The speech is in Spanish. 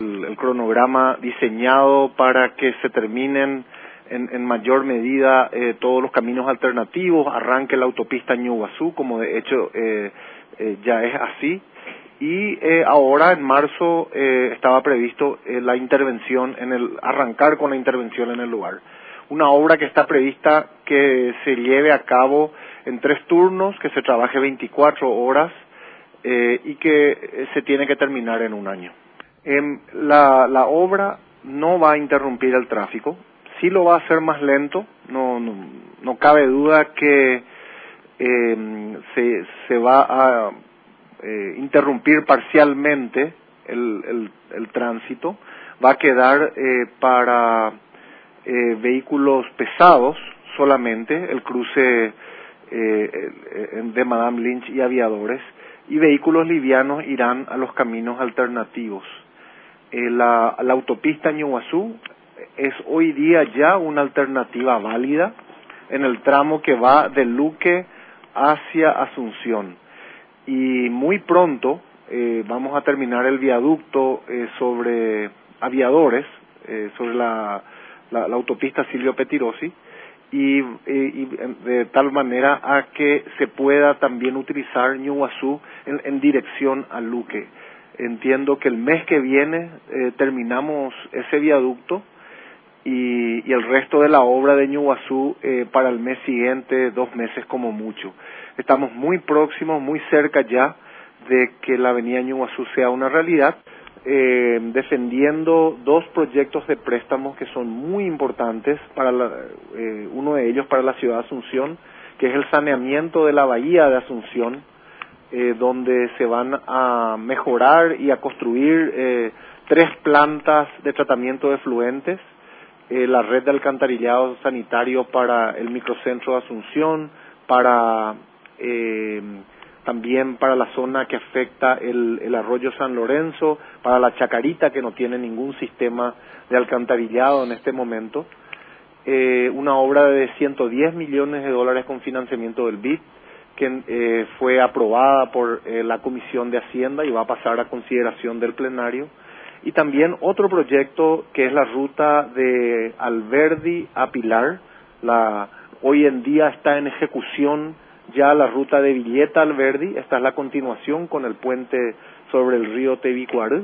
el, cronograma diseñado para que se terminen en, en mayor medida eh, todos los caminos alternativos, arranque la autopista Ñuguazú, como de hecho eh, eh, ya es así, y eh, ahora en marzo eh, estaba previsto eh, la intervención en el arrancar con la intervención en el lugar. Una obra que está prevista que se lleve a cabo en tres turnos, que se trabaje 24 horas y que se tiene que terminar en un año. Em, la, obra no va a interrumpir el tráfico, sí lo va a hacer más lento, no, no, no cabe duda que eh, se, se va a eh, interrumpir parcialmente el, el, el, tránsito, va a quedar eh, para eh, vehículos pesados solamente, el cruce de Madame Lynch y aviadores, y vehículos livianos irán a los caminos alternativos. La, la autopista Ñuguazú es hoy día ya una alternativa válida en el tramo que va de Luque hacia Asunción. Y muy pronto eh, vamos a terminar el viaducto eh, sobre aviadores, eh, sobre la, la, autopista Silvio Petirosi, y, y, de tal manera a que se pueda también utilizar Ñuguazú en, en dirección a Luque. Entiendo que el mes que viene terminamos ese viaducto y, y, el resto de la obra de Ñuguazú eh, para el mes siguiente, dos meses como mucho. Estamos muy próximos, muy cerca ya de que la avenida Ñuguazú sea una realidad, eh, defendiendo dos proyectos de préstamos que son muy importantes para la, eh, uno de ellos para la ciudad de Asunción, que es el saneamiento de la bahía de Asunción, eh, donde se van a mejorar y a construir eh, tres plantas de tratamiento de fluentes, eh, la red de alcantarillado sanitario para el microcentro de Asunción, para eh, también para la zona que afecta el, arroyo San Lorenzo, para la Chacarita que no tiene ningún sistema de alcantarillado en este momento, eh, una obra de 110 millones de dólares con financiamiento del BID que eh, fue aprobada por eh, la Comisión de Hacienda y va a pasar a consideración del plenario y también otro proyecto que es la ruta de Alberdi a Pilar. La, hoy en día está en ejecución ya la ruta de Villeta Alberdi. Esta es la continuación con el puente sobre el río Tebicuar.